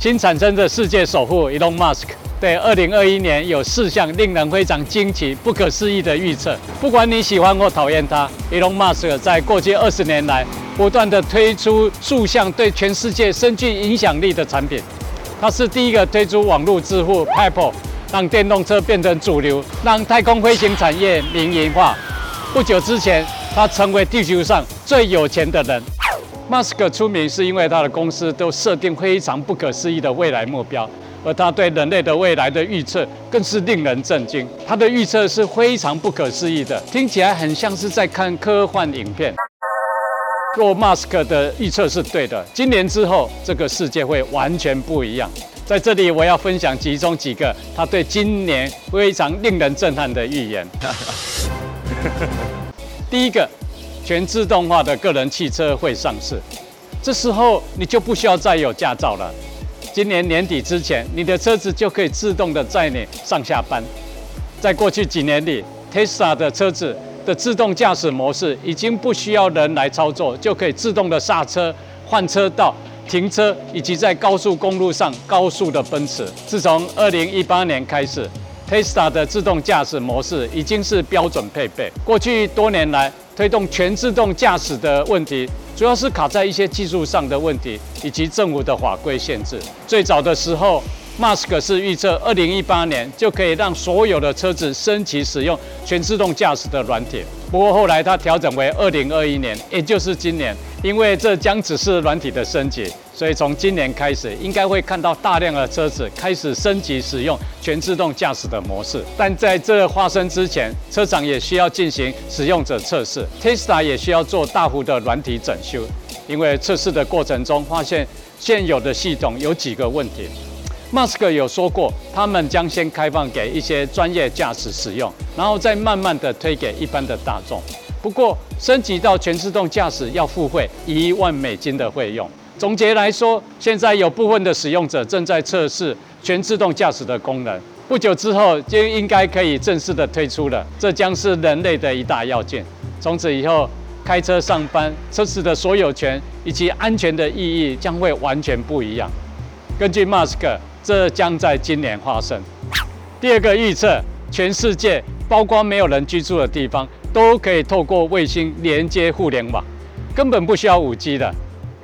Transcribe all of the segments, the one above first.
新产生的世界首富 Elon Musk 对二零二一年有四项令人非常惊奇、不可思议的预测。不管你喜欢或讨厌他，Elon Musk 在过去二十年来不断地推出数项对全世界深具影响力的产品。他是第一个推出网络支付 PayPal，让电动车变成主流，让太空飞行产业民营化。不久之前，他成为地球上最有钱的人。马斯克出名是因为他的公司都设定非常不可思议的未来目标，而他对人类的未来的预测更是令人震惊。他的预测是非常不可思议的，听起来很像是在看科幻影片。若马斯克的预测是对的，今年之后这个世界会完全不一样。在这里，我要分享其中几个他对今年非常令人震撼的预言。第一个。全自动化的个人汽车会上市，这时候你就不需要再有驾照了。今年年底之前，你的车子就可以自动的载你上下班。在过去几年里，Tesla 的车子的自动驾驶模式已经不需要人来操作，就可以自动的刹车、换车道、停车，以及在高速公路上高速的奔驰。自从2018年开始，Tesla 的自动驾驶模式已经是标准配备。过去多年来，推动全自动驾驶的问题，主要是卡在一些技术上的问题，以及政府的法规限制。最早的时候，马斯克是预测二零一八年就可以让所有的车子升级使用全自动驾驶的软体。不过后来他调整为二零二一年，也就是今年，因为这将只是软体的升级。所以从今年开始，应该会看到大量的车子开始升级使用全自动驾驶的模式。但在这发生之前，车厂也需要进行使用者测试，Tesla 也需要做大幅的软体整修，因为测试的过程中发现现有的系统有几个问题。马斯克有说过，他们将先开放给一些专业驾驶使用，然后再慢慢的推给一般的大众。不过升级到全自动驾驶要付费一万美金的费用。总结来说，现在有部分的使用者正在测试全自动驾驶的功能，不久之后就应该可以正式的推出了。这将是人类的一大要件。从此以后，开车上班、车子的所有权以及安全的意义将会完全不一样。根据马斯克，这将在今年发生。第二个预测，全世界包括没有人居住的地方，都可以透过卫星连接互联网，根本不需要 5G 的。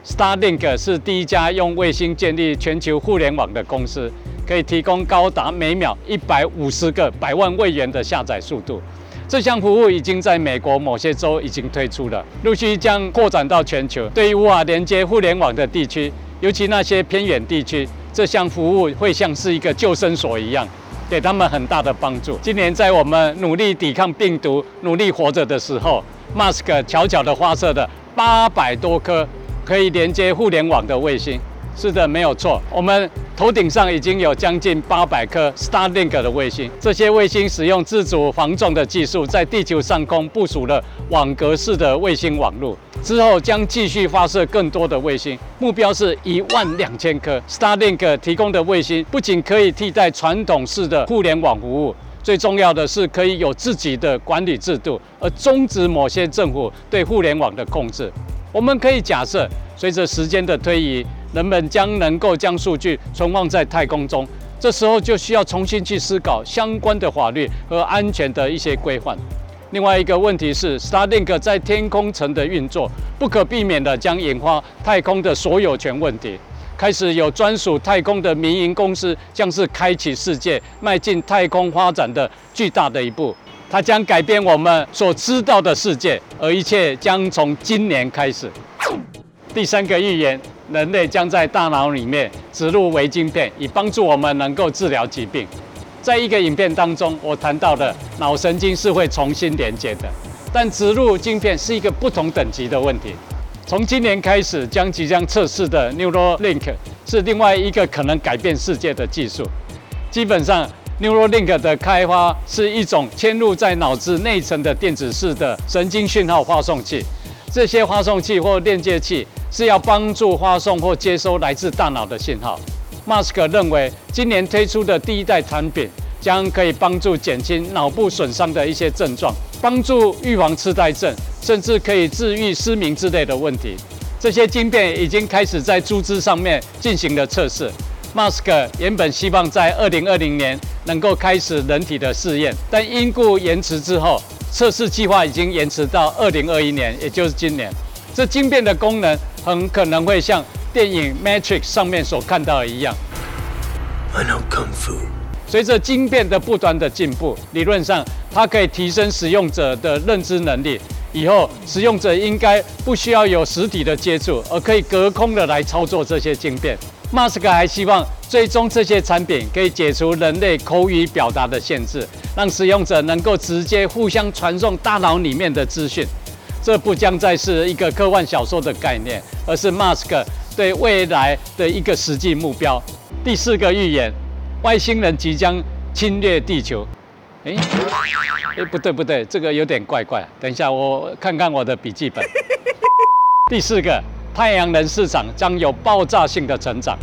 Starlink 是第一家用卫星建立全球互联网的公司，可以提供高达每秒一百五十个百万位元的下载速度。这项服务已经在美国某些州已经推出了，陆续将扩展到全球。对于无法连接互联网的地区，尤其那些偏远地区，这项服务会像是一个救生所一样，给他们很大的帮助。今年在我们努力抵抗病毒、努力活着的时候，马斯克巧巧的发射了八百多颗。可以连接互联网的卫星，是的，没有错。我们头顶上已经有将近八百颗 Starlink 的卫星，这些卫星使用自主防撞的技术，在地球上空部署了网格式的卫星网络。之后将继续发射更多的卫星，目标是一万两千颗。Starlink 提供的卫星不仅可以替代传统式的互联网服务，最重要的是可以有自己的管理制度，而终止某些政府对互联网的控制。我们可以假设，随着时间的推移，人们将能够将数据存放在太空中。这时候就需要重新去思考相关的法律和安全的一些规范。另外一个问题是，Starlink 在天空层的运作，不可避免地将引发太空的所有权问题。开始有专属太空的民营公司，将是开启世界、迈进太空发展的巨大的一步。它将改变我们所知道的世界，而一切将从今年开始。第三个预言，人类将在大脑里面植入微晶片，以帮助我们能够治疗疾病。在一个影片当中，我谈到的脑神经是会重新连接的，但植入晶片是一个不同等级的问题。从今年开始，将即将测试的 Neuralink 是另外一个可能改变世界的技术。基本上。Neuralink 的开发是一种嵌入在脑子内层的电子式的神经讯号发送器。这些发送器或链接器是要帮助发送或接收来自大脑的信号。马斯克认为，今年推出的第一代产品将可以帮助减轻脑部损伤的一些症状，帮助预防痴呆症，甚至可以治愈失明之类的问题。这些晶片已经开始在猪只上面进行了测试。马斯克原本希望在二零二零年能够开始人体的试验，但因故延迟之后，测试计划已经延迟到二零二一年，也就是今年。这晶片的功能很可能会像电影《Matrix》上面所看到的一样。I know Kung Fu。随着晶片的不断的进步，理论上它可以提升使用者的认知能力。以后使用者应该不需要有实体的接触，而可以隔空的来操作这些晶片。马斯克还希望最终这些产品可以解除人类口语表达的限制，让使用者能够直接互相传送大脑里面的资讯。这不将再是一个科幻小说的概念，而是马斯克对未来的一个实际目标。第四个预言，外星人即将侵略地球。诶，诶，不对不对，这个有点怪怪。等一下，我看看我的笔记本。第四个，太阳能市场将有爆炸性的成长。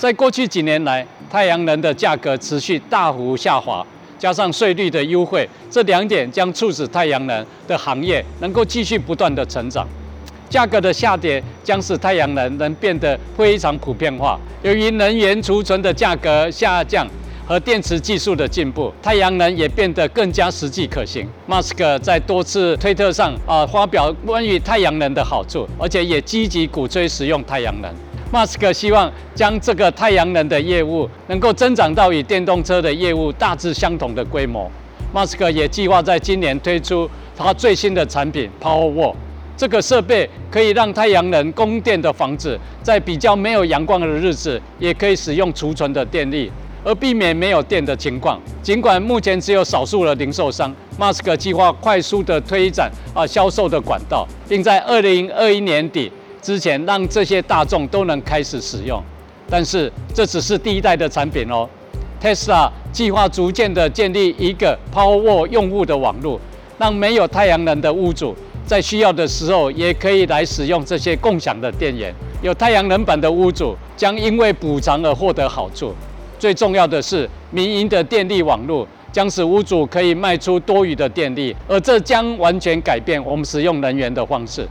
在过去几年来，太阳能的价格持续大幅下滑。加上税率的优惠，这两点将促使太阳能的行业能够继续不断的成长。价格的下跌将使太阳能能变得非常普遍化。由于能源储存的价格下降和电池技术的进步，太阳能也变得更加实际可行。马斯克在多次推特上啊发表关于太阳能的好处，而且也积极鼓吹使用太阳能。马斯克希望将这个太阳能的业务能够增长到与电动车的业务大致相同的规模。马斯克也计划在今年推出他最新的产品 Powerwall。这个设备可以让太阳能供电的房子在比较没有阳光的日子，也可以使用储存的电力，而避免没有电的情况。尽管目前只有少数的零售商，马斯克计划快速的推展啊销售的管道，并在二零二一年底。之前让这些大众都能开始使用，但是这只是第一代的产品哦。Tesla 计划逐渐的建立一个 Powerwall 用户的网络，让没有太阳能的屋主在需要的时候也可以来使用这些共享的电源。有太阳能板的屋主将因为补偿而获得好处。最重要的是，民营的电力网络将使屋主可以卖出多余的电力，而这将完全改变我们使用能源的方式。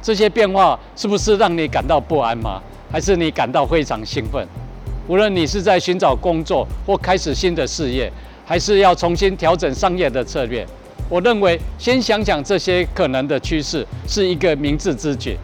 这些变化是不是让你感到不安吗？还是你感到非常兴奋？无论你是在寻找工作或开始新的事业，还是要重新调整商业的策略，我认为先想想这些可能的趋势是一个明智之举。